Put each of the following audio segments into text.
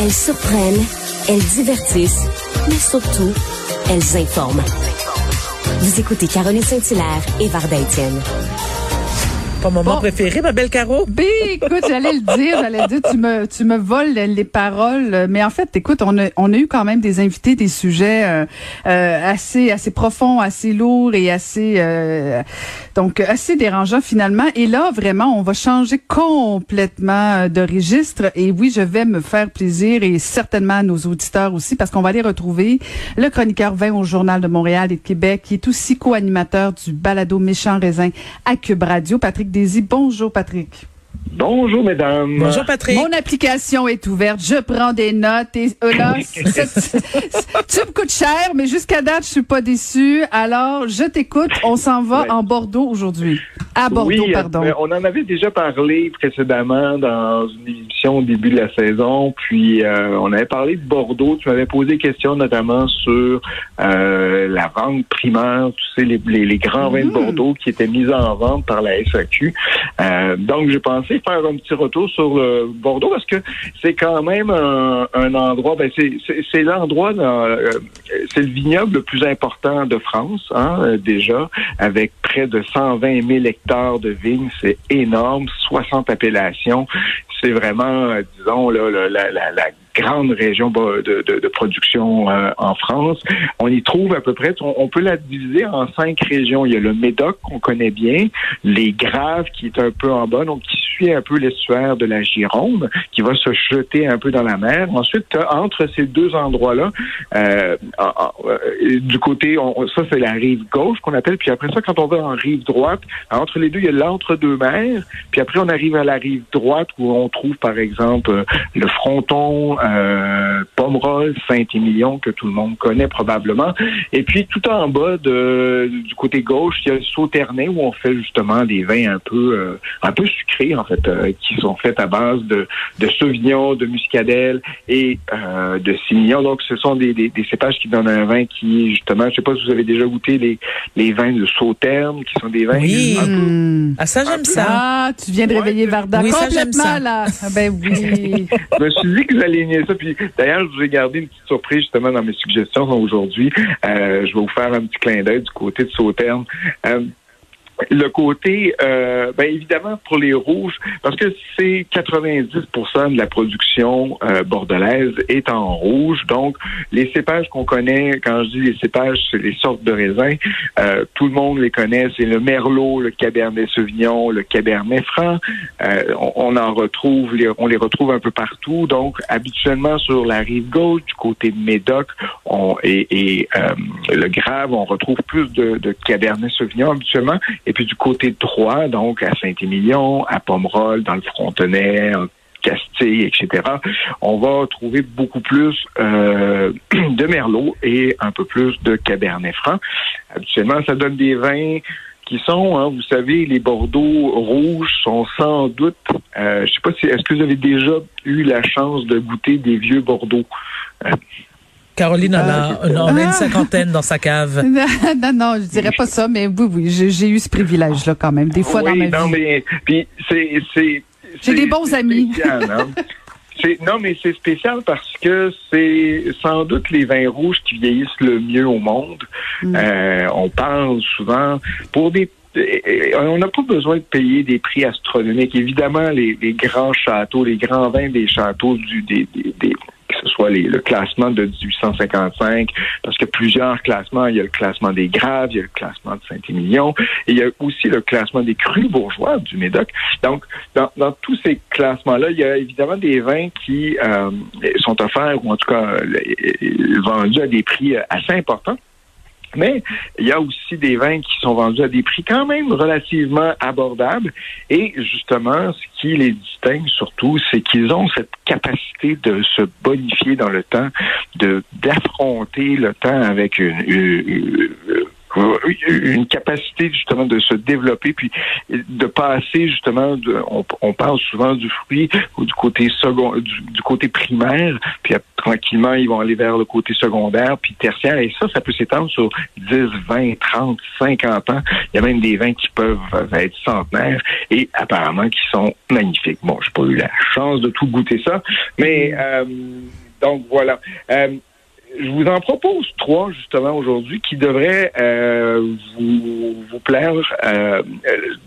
Elles surprennent, elles divertissent, mais surtout, elles informent. Vous écoutez Caroline Saint-Hilaire et Varda. Ton moment préféré, ma belle Caro? Ben, écoute, j'allais le dire, j'allais dire, tu me, tu me voles les paroles. Mais en fait, écoute, on a, on a eu quand même des invités, des sujets euh, euh, assez, assez profonds, assez lourds et assez, euh, donc assez dérangeants finalement. Et là, vraiment, on va changer complètement de registre. Et oui, je vais me faire plaisir et certainement à nos auditeurs aussi, parce qu'on va aller retrouver le chroniqueur 20 au Journal de Montréal et de Québec, qui est aussi co-animateur du balado Méchant Raisin à Cube Radio, Patrick Bonjour, Patrick. Bonjour, mesdames. Bonjour, Patrick. Mon application est ouverte. Je prends des notes et euh, là, tu me coûtes cher, mais jusqu'à date, je suis pas déçu. Alors, je t'écoute. On s'en va en Bordeaux aujourd'hui. À Bordeaux, oui, pardon. Euh, on en avait déjà parlé précédemment dans une émission au début de la saison. Puis, euh, on avait parlé de Bordeaux. Tu m'avais posé des questions notamment sur la vente primaire, tu sais, les, les, grands vins de mm. Bordeaux qui étaient mis en vente par la SAQ. donc, j'ai pensé faire un petit retour sur le Bordeaux parce que c'est quand même un, endroit, ben c'est l'endroit, euh, c'est le vignoble le plus important de France, hein, euh, déjà, avec près de 120 000 hectares de vignes, c'est énorme, 60 appellations, c'est vraiment, euh, disons, la, grande région de production euh, en France. On y trouve à peu près, on, peut la diviser en cinq régions. Il y a le Médoc qu'on connaît bien, les Graves qui est un peu en bas, donc qui suit un peu l'estuaire de la Gironde, qui va se jeter un peu dans la mer. Ensuite, entre ces deux endroits-là, euh, euh, du côté, ça c'est la rive gauche qu'on appelle, puis après ça, quand on va en rive droite, entre les deux, il y a l'entre-deux-mers, puis après on arrive à la rive droite où on trouve par exemple le fronton, euh, Pomerol, Saint-Émilion, que tout le monde connaît probablement. Et puis, tout en bas de, du côté gauche, il y a le Sauternay où on fait justement des vins un peu euh, un peu sucrés, en fait, euh, qui sont faits à base de, de Sauvignon, de Muscadelle et euh, de Simillon. Donc, ce sont des, des, cépages qui donnent un vin qui, justement, je sais pas si vous avez déjà goûté les, les vins de Sauterne, qui sont des vins... Oui, ah, ça, j'aime ça. Ah, tu viens de réveiller Varda oui, complètement, ça, là. Ah, ben oui. je me suis dit que vous allez ça. Puis d'ailleurs, je vous ai gardé une petite surprise justement dans mes suggestions aujourd'hui. Euh, je vais vous faire un petit clin d'œil du côté de Sauternes. Euh, le côté, euh, ben évidemment pour les rouges, parce que c'est 90% de la production euh, bordelaise est en rouge. Donc, les cépages qu'on connaît, quand je dis les cépages, c'est les sortes de raisins. Euh, tout le monde les connaît. C'est le merlot, le cabernet sauvignon, le cabernet franc. On, en retrouve, on les retrouve un peu partout. Donc, habituellement sur la rive gauche, du côté de Médoc, on, et, et le Grave, on retrouve plus de, de cabernet sauvignon habituellement. Et puis du côté droit, donc à Saint-Émilion, à Pomerol, dans le Frontenay, Castille, etc., on va trouver beaucoup plus euh, de Merlot et un peu plus de Cabernet Franc. Habituellement, ça donne des vins qui sont, hein, vous savez, les Bordeaux rouges sont sans doute, euh, je sais pas si, est-ce que vous avez déjà eu la chance de goûter des vieux Bordeaux? Euh, Caroline en a, on a une cinquantaine dans sa cave. non, non, je dirais pas ça, mais oui, oui, j'ai eu ce privilège-là quand même, des fois dans ma non, Mais, puis c'est, c'est, j'ai des bons amis. Hein. non, mais c'est spécial parce que c'est sans doute les vins rouges qui vieillissent le mieux au monde. Mm. Euh, on parle souvent pour des on n'a pas besoin de payer des prix astronomiques. Évidemment, les, les, grands châteaux, les grands vins des châteaux du, des, ce soit le classement de 1855, parce a plusieurs classements. Il y a le classement des Graves, il y a le classement de Saint-Émilion, et il y a aussi le classement des crus bourgeois du Médoc. Donc, dans, tous ces classements-là, il y a évidemment des vins qui euh, sont offerts, ou en tout cas vendus à des prix assez importants. Mais il y a aussi des vins qui sont vendus à des prix quand même relativement abordables. Et justement, ce qui les distingue surtout, c'est qu'ils ont cette capacité de se bonifier dans le temps, de d'affronter le temps avec une, une capacité justement de se développer, puis de passer justement, de, on, parle souvent du fruit ou du côté second, du, côté primaire, puis tranquillement ils vont aller vers le côté secondaire, puis tertiaire, et ça, ça peut s'étendre sur 10, 20, 30, 50 ans. Il y a même des vins qui peuvent être centenaires et apparemment qui sont magnifiques. Bon, j'ai pas eu la chance de tout goûter ça, mais euh, donc voilà. Euh, je vous en propose trois justement aujourd'hui qui devraient euh, vous, vous plaire. Euh,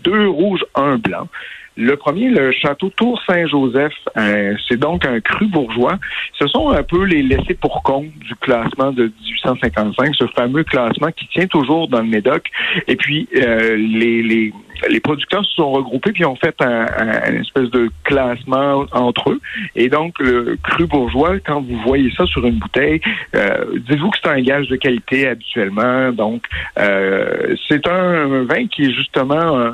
deux rouges, un blanc. Le premier, le château Tour Saint-Joseph, euh, c'est donc un cru bourgeois. Ce sont un peu les laissés pour compte du classement de 1855, ce fameux classement qui tient toujours dans le Médoc. Et puis, euh, les, les, les producteurs se sont regroupés puis ont fait un, un, espèce de classement entre eux. Et donc, le cru bourgeois, quand vous voyez ça sur une bouteille, euh, dites-vous que c'est un gage de qualité habituellement. Donc, euh, c'est un vin qui est justement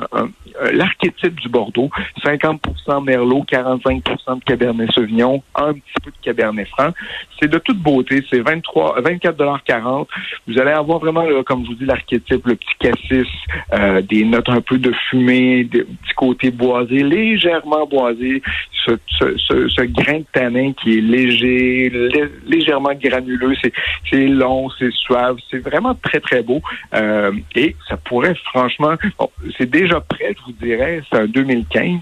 l'archétype du Bordeaux. 50% Merlot, 45 de Cabernet Sauvignon, un petit peu de Cabernet Franc. C'est de toute beauté. C'est 23, 24,40 Vous allez avoir vraiment, comme je vous dis, l'archétype, le petit cassis, euh, des notes un peu de fumée, des petits côtés boisés, légèrement boisés, ce, ce, grain de tanin qui est léger, légèrement granuleux, c'est long, c'est suave, c'est vraiment très, très beau. Euh, et ça pourrait franchement, c'est déjà prêt, je vous dirais, c'est un 2015.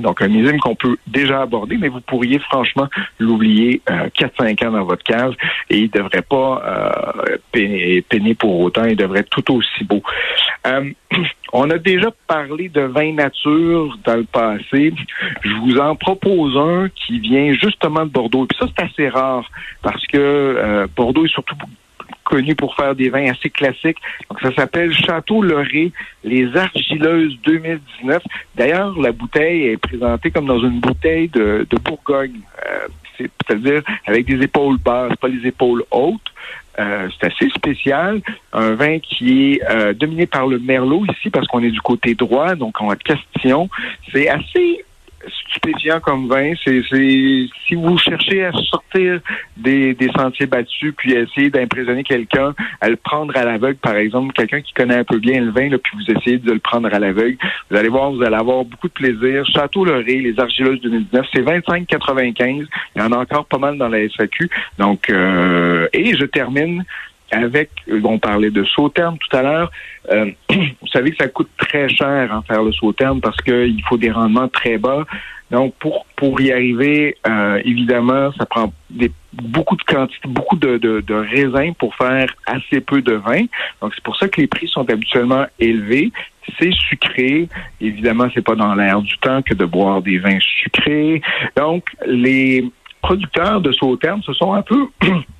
Donc, un millésime qu'on peut déjà aborder, mais vous pourriez franchement l'oublier euh, 4-5 ans dans votre cave et il ne devrait pas euh, peiner, pour autant, il devrait être tout aussi beau. Euh, on a déjà parlé de vin nature dans le passé. Je vous en propose un qui vient justement de Bordeaux. Et puis ça, c'est assez rare parce que euh, Bordeaux est surtout connu pour faire des vins assez classiques. Donc, ça s'appelle Château Loré, les Argileuses 2019. D'ailleurs, la bouteille est présentée comme dans une bouteille de, Bourgogne. Euh, c'est-à-dire avec des épaules basses, pas les épaules hautes. Euh, c'est assez spécial. Un vin qui est euh, dominé par le merlot ici parce qu'on est du côté droit, donc on a Castillon. C'est assez stupéfiant comme vin. C'est, si vous cherchez à sortir des, des sentiers battus puis essayer d'impressionner quelqu'un, à le prendre à l'aveugle, par exemple, quelqu'un qui connaît un peu bien le vin, là, puis vous essayez de le prendre à l'aveugle, vous allez voir, vous allez avoir beaucoup de plaisir. Château Loré, les Argileuses 2019, c'est 25,95. Il y en a encore pas mal dans la SAQ. Donc, euh, et je termine avec, on parlait de sauterne tout à l'heure, euh, vous savez que ça coûte très cher en faire le sauterne parce qu'il faut des rendements très bas. Donc, pour, pour y arriver, euh, évidemment, ça prend des, beaucoup de quantité, beaucoup de, de, de raisins pour faire assez peu de vin. Donc, c'est pour ça que les prix sont habituellement élevés. C'est sucré. Évidemment, c'est pas dans l'air du temps que de boire des vins sucrés. Donc, les producteurs de sauterne se sont un peu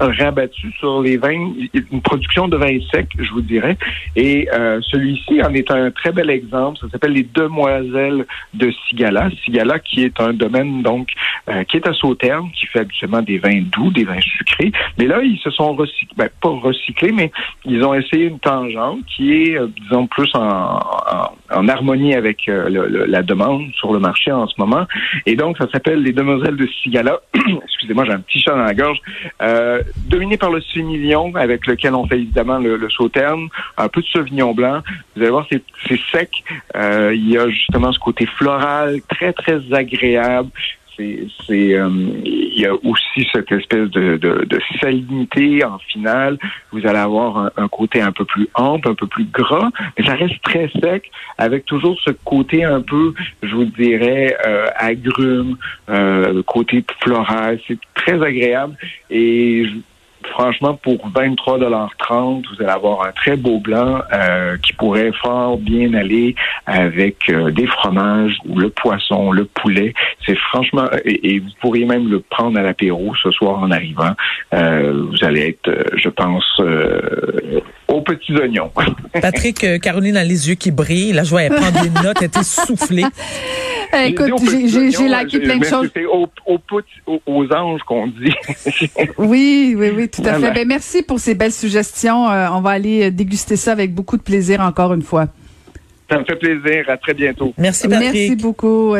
rabattu sur les vins, une production de vins secs, je vous dirais. Et euh, celui-ci en est un très bel exemple. Ça s'appelle les Demoiselles de Sigala. Sigala qui est un domaine donc euh, qui est à Sauternes, qui fait habituellement des vins doux, des vins sucrés. Mais là, ils se sont recyclés, ben, pas recyclés, mais ils ont essayé une tangente qui est, euh, disons, plus en, harmonie avec la demande sur le marché en ce moment. Et donc, ça s'appelle les Demoiselles de Sigala. Excusez-moi, j'ai un petit chat dans la gorge dominé par le Sauvignon, avec lequel on fait évidemment le, le sauterne, un peu de Sauvignon blanc. Vous allez voir, c'est sec. Euh, il y a justement ce côté floral, très, très agréable c'est euh, il y a aussi cette espèce de, de, de, salinité en finale. Vous allez avoir un, côté un peu plus ample, un peu plus gras, mais ça reste très sec, avec toujours ce côté un peu, je vous dirais, euh, agrume, euh, côté floral. C'est très agréable et franchement, pour 23,30 vous allez avoir un très beau blanc euh, qui pourrait fort bien aller avec euh, des fromages ou le poisson, le poulet. C'est franchement, et, vous pourriez même le prendre à l'apéro ce soir en arrivant. Euh, vous allez être, je pense, aux petits oignons. Patrick, Caroline a les yeux qui brillent. La joie, elle prend des notes, elle est essoufflée. Écoute, j'ai laqué plein de choses. C'est aux, aux, anges qu'on dit. oui, oui, oui, tout à fait. Ben, merci pour ces belles suggestions. Euh, on va aller euh, déguster ça avec beaucoup de plaisir encore une fois. Ça me fait plaisir. À très bientôt. Merci, Patrick. Merci beaucoup.